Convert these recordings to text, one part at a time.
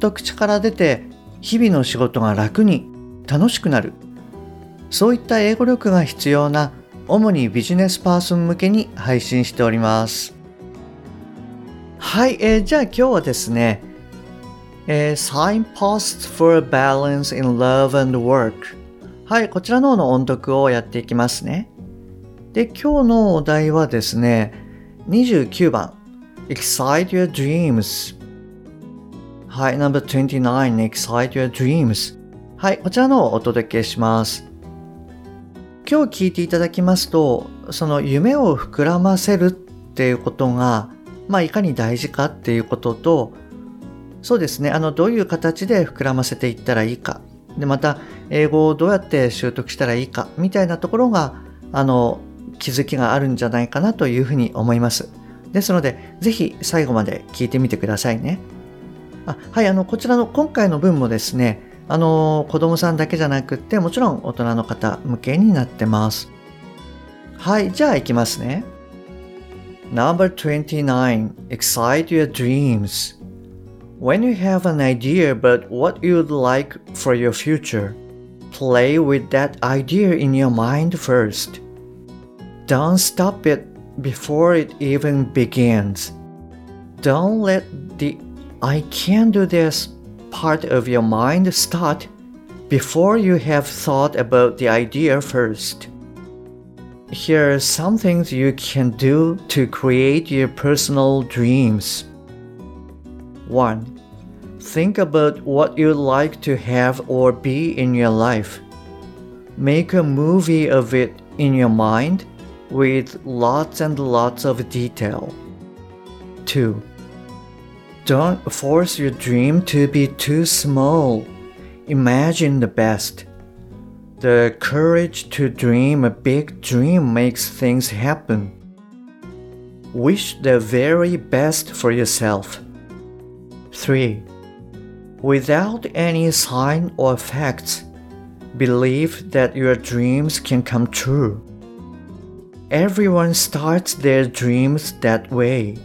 と口から出て日々の仕事が楽に楽しくなる。そういった英語力が必要な主にビジネスパーソン向けに配信しております。はい、えー、じゃあ今日はですね、えー、Signposts for Balance in Love and Work はい、こちらの方の音読をやっていきますね。で、今日のお題はですね、29番。Excite Your Dreams はい、No.29 Excite Your Dreams はい、こちらのをお届けします。今日聞いていただきますと、その夢を膨らませるっていうことが、まあいかに大事かっていうことと、そうですね、あの、どういう形で膨らませていったらいいか。で、また、英語をどうやって習得したらいいか、みたいなところが、あの、気づきがあるんじゃないかなというふうに思います。ですので、ぜひ最後まで聞いてみてくださいね。あはい、あの、こちらの今回の文もですね、あの、子供さんだけじゃなくて、もちろん大人の方向けになってます。はい、じゃあ行きますね。29 Excite your dreams When you have an idea about what you'd like for your future, play with that idea in your mind first. Don't stop it before it even begins. Don't let the I can do this part of your mind start before you have thought about the idea first. Here are some things you can do to create your personal dreams. 1. Think about what you'd like to have or be in your life. Make a movie of it in your mind with lots and lots of detail. 2. Don't force your dream to be too small. Imagine the best. The courage to dream a big dream makes things happen. Wish the very best for yourself. 3. Without any sign or facts, believe that your dreams can come true. Everyone starts their dreams that way.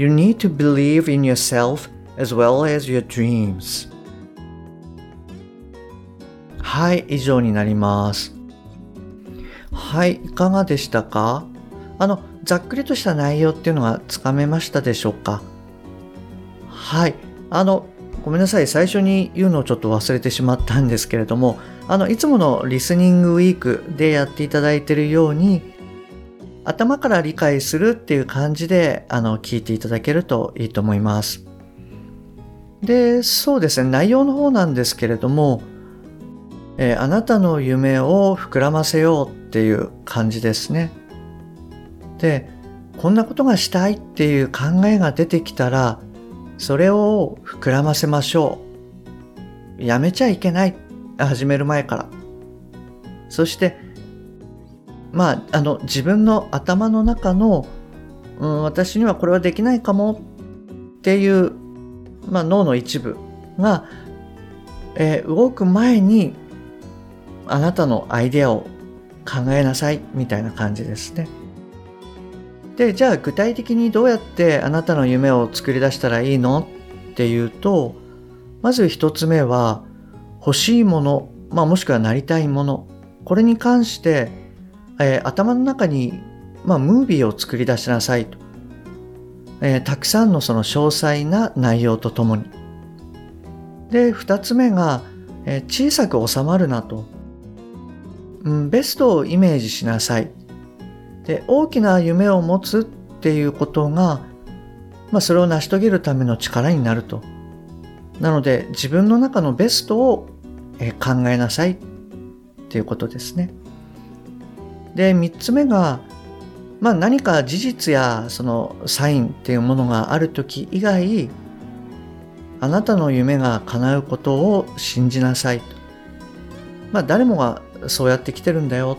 You need to believe in yourself as well as your dreams. はい、以上になります。はい、いかがでしたか？あの、ざっくりとした内容っていうのがつかめましたでしょうか？はい、あの、ごめんなさい、最初に言うのをちょっと忘れてしまったんですけれども、あの、いつものリスニングウィークでやっていただいているように、頭から理解するっていう感じで、あの、聞いていただけるといいと思います。で、そうですね、内容の方なんですけれども、えー、あなたの夢を膨らませようっていう感じですね。で、こんなことがしたいっていう考えが出てきたら、それを膨らませましょう。やめちゃいけない。始める前から。そして、まあ、あの自分の頭の中の、うん、私にはこれはできないかもっていう、まあ、脳の一部が、えー、動く前にあなたのアイデアを考えなさいみたいな感じですね。でじゃあ具体的にどうやってあなたの夢を作り出したらいいのっていうとまず一つ目は欲しいもの、まあ、もしくはなりたいものこれに関してえー、頭の中に、まあ、ムービーを作り出しなさいと。えー、たくさんのその詳細な内容とともに。で、二つ目が、えー、小さく収まるなと、うん。ベストをイメージしなさい。で、大きな夢を持つっていうことが、まあ、それを成し遂げるための力になると。なので、自分の中のベストを、考えなさいっていうことですね。で、3つ目が、まあ何か事実やそのサインっていうものがある時以外、あなたの夢が叶うことを信じなさいと。まあ誰もがそうやってきてるんだよ。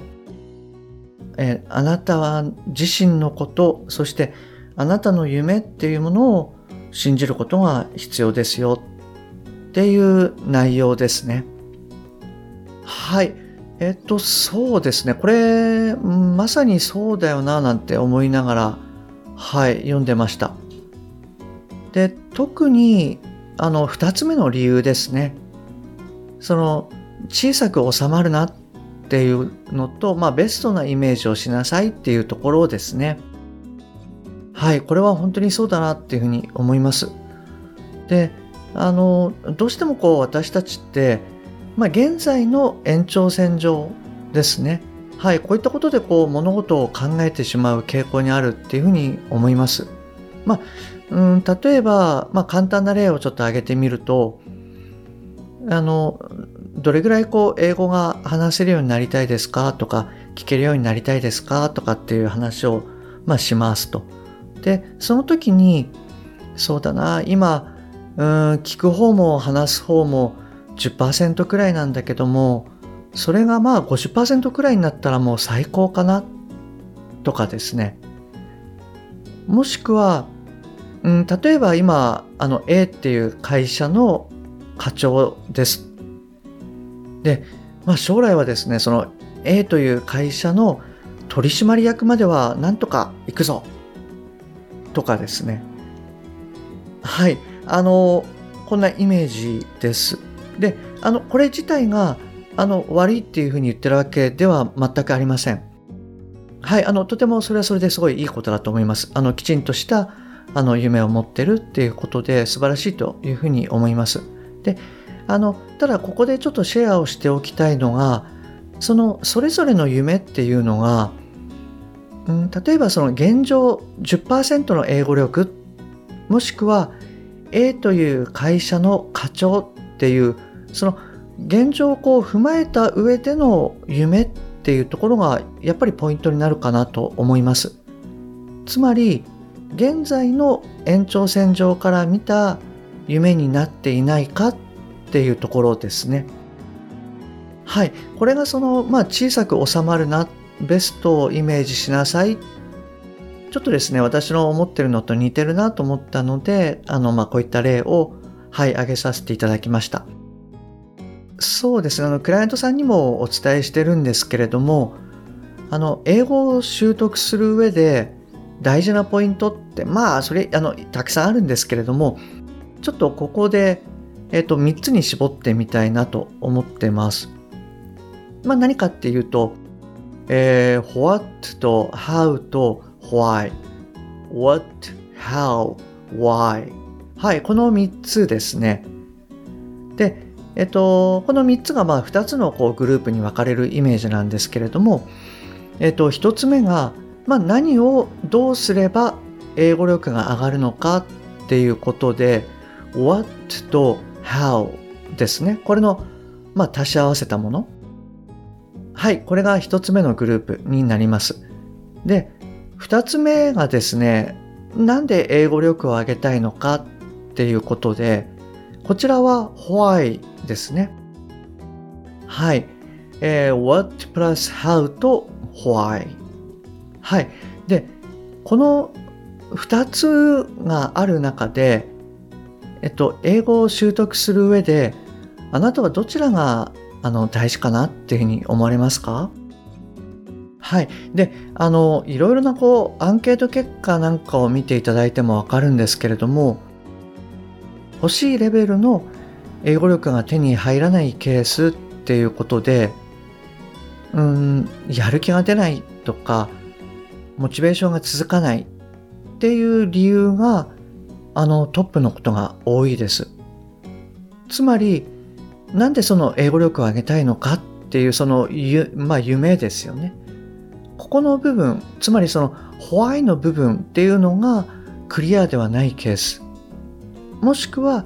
えあなたは自身のこと、そしてあなたの夢っていうものを信じることが必要ですよっていう内容ですね。はい。えっと、そうですね。これ、まさにそうだよな、なんて思いながら、はい、読んでました。で、特に、あの、二つ目の理由ですね。その、小さく収まるなっていうのと、まあ、ベストなイメージをしなさいっていうところですね。はい、これは本当にそうだなっていうふうに思います。で、あの、どうしてもこう私たちって、まあ、現在の延長線上ですね。はい、こういったことでこう物事を考えてしまう傾向にあるっていうふうに思います。まあ、うん、例えば、まあ、簡単な例をちょっと挙げてみると、あの、どれぐらいこう英語が話せるようになりたいですかとか、聞けるようになりたいですかとかっていう話を、まあ、しますと。で、その時に、そうだな、今、うん、聞く方も話す方も10%くらいなんだけども、それがまあ50%くらいになったらもう最高かなとかですね。もしくは、うん、例えば今、あの A っていう会社の課長です。で、まあ将来はですね、その A という会社の取締役まではなんとか行くぞとかですね。はい。あの、こんなイメージです。で、あの、これ自体が、あの、悪いっていうふうに言ってるわけでは全くありません。はい。あの、とてもそれはそれですごいいいことだと思います。あの、きちんとした、あの、夢を持ってるっていうことで素晴らしいというふうに思います。で、あの、ただここでちょっとシェアをしておきたいのが、その、それぞれの夢っていうのが、うん、例えばその現状10%の英語力もしくは A という会社の課長っていうその現状をこう踏まえた上での夢っていうところがやっぱりポイントになるかなと思いますつまり現在の延長線上から見た夢になっていないかっていうところですねはいこれがそのまあ小さく収まるなベストをイメージしなさい。ちょっとですね、私の思ってるのと似てるなと思ったので、あの、まあ、こういった例を、はい、挙げさせていただきました。そうですね、あの、クライアントさんにもお伝えしてるんですけれども、あの、英語を習得する上で大事なポイントって、まあ、それ、あの、たくさんあるんですけれども、ちょっとここで、えっ、と、3つに絞ってみたいなと思ってます。まあ、何かっていうと、えー、what と how と why。what, how, why。はい、この3つですね。で、えっと、この3つがまあ2つのこうグループに分かれるイメージなんですけれども、えっと、1つ目が、まあ、何をどうすれば英語力が上がるのかっていうことで、what と how ですね。これの、まあ、足し合わせたもの。はい、これが一つ目のグループになります。で、二つ目がですね、なんで英語力を上げたいのかっていうことで、こちらは why ですね。はい。えー、what plus how と why。はい。で、この二つがある中で、えっと、英語を習得する上で、あなたはどちらがあの、大事かなっていうふうに思われますか？はい。で、あの、いろいろなこう、アンケート結果なんかを見ていただいてもわかるんですけれども、欲しいレベルの英語力が手に入らないケースっていうことで、うん、やる気が出ないとか、モチベーションが続かないっていう理由が、あの、トップのことが多いです。つまり、なんでその英語力を上げたいのかっていうそのゆまあ、夢ですよね。ここの部分、つまりそのホワイの部分っていうのがクリアではないケース。もしくは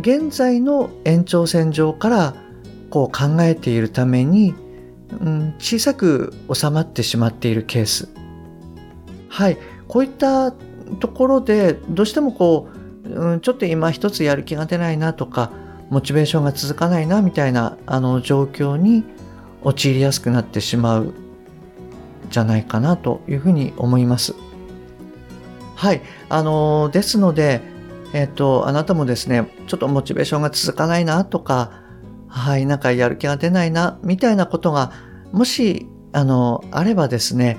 現在の延長線上からこう考えているために、うん、小さく収まってしまっているケース。はい。こういったところでどうしてもこううん、ちょっと今一つやる気が出ないなとか、モチベーションが続かないなみたいなあの状況に陥りやすくなってしまうじゃないかなというふうに思います。はい。あの、ですので、えっ、と、あなたもですね、ちょっとモチベーションが続かないなとか、はい、なんかやる気が出ないな、みたいなことが、もし、あの、あればですね、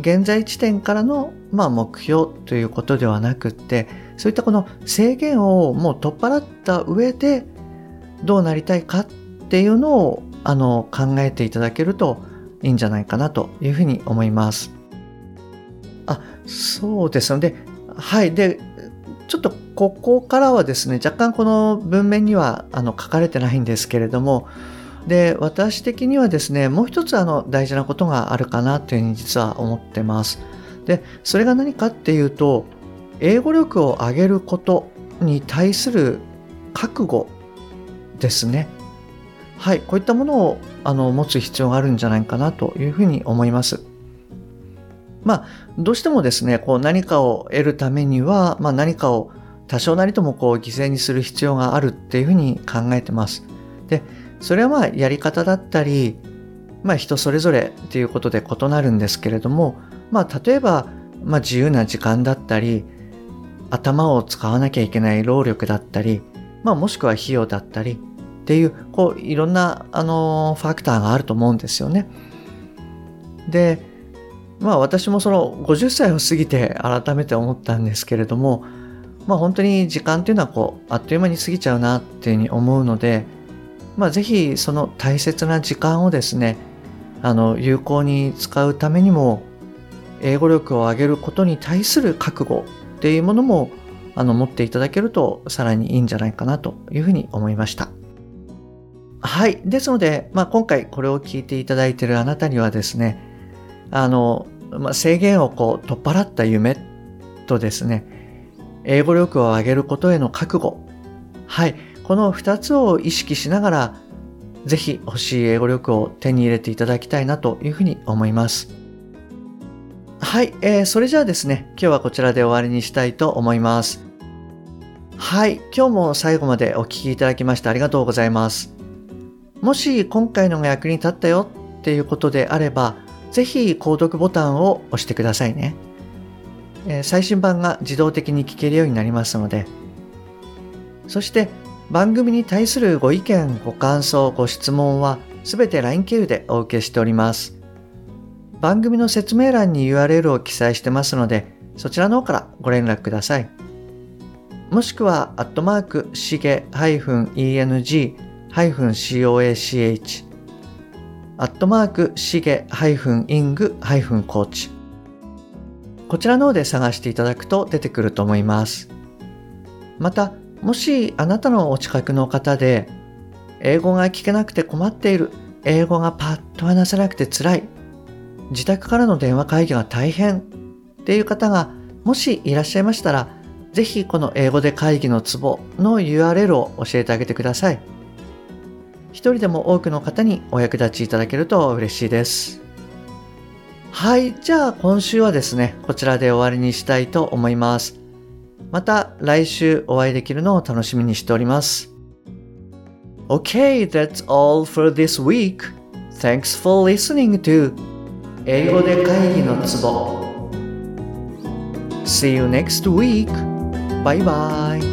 現在地点からの、まあ、目標ということではなくって、そういったこの制限をもう取っ払った上で、どうなりたいかっていうのを、あの、考えていただけるといいんじゃないかなというふうに思います。あ、そうですので、はい。で、ちょっとここからはですね、若干この文面にはあの書かれてないんですけれども、で、私的にはですね、もう一つあの大事なことがあるかなというふうに実は思ってます。で、それが何かっていうと、英語力を上げることに対する覚悟ですね。はい、こういったものをあの持つ必要があるんじゃないかなというふうに思います。まあ、どうしてもですね、こう何かを得るためには、まあ、何かを多少なりともこう犠牲にする必要があるっていうふうに考えてます。で、それはまあやり方だったり、まあ人それぞれっていうことで異なるんですけれども、まあ例えば、まあ自由な時間だったり、頭を使わなきゃいけない労力だったり、まあもしくは費用だったりっていう、こういろんなあのファクターがあると思うんですよね。で、まあ私もその50歳を過ぎて改めて思ったんですけれども、まあ本当に時間っていうのはこうあっという間に過ぎちゃうなっていうふうに思うので、まあぜひその大切な時間をですね、あの有効に使うためにも英語力を上げることに対する覚悟っていうものもあの持っていただけるとさらにいいんじゃないかなというふうに思いました。はい。ですので、まあ、今回これを聞いていただいているあなたにはですね、あの、まあ、制限をこう取っ払った夢とですね、英語力を上げることへの覚悟。はい。この2つを意識しながら、ぜひ欲しい英語力を手に入れていただきたいなというふうに思います。はい。えー、それじゃあですね、今日はこちらで終わりにしたいと思います。はい。今日も最後までお聴きいただきましてありがとうございます。もし今回のが役に立ったよっていうことであれば、ぜひ購読ボタンを押してくださいね。最新版が自動的に聞けるようになりますので。そして番組に対するご意見、ご感想、ご質問はすべて LINE 経由でお受けしております。番組の説明欄に URL を記載してますので、そちらの方からご連絡ください。もしくは、アットマーク、しげ -eng-coach アットマーク、しげイングコーチ。こちらの方で探していただくと出てくると思います。また、もしあなたのお近くの方で、英語が聞けなくて困っている、英語がパッと話せなくて辛い、自宅からの電話会議が大変っていう方がもしいらっしゃいましたら、ぜひこの英語で会議のツボの URL を教えてあげてください。一人でも多くの方にお役立ちいただけると嬉しいです。はい。じゃあ今週はですね、こちらで終わりにしたいと思います。また来週お会いできるのを楽しみにしております。Okay, that's all for this week. Thanks for listening to 英語で会議のツボ See you next week. Bye bye.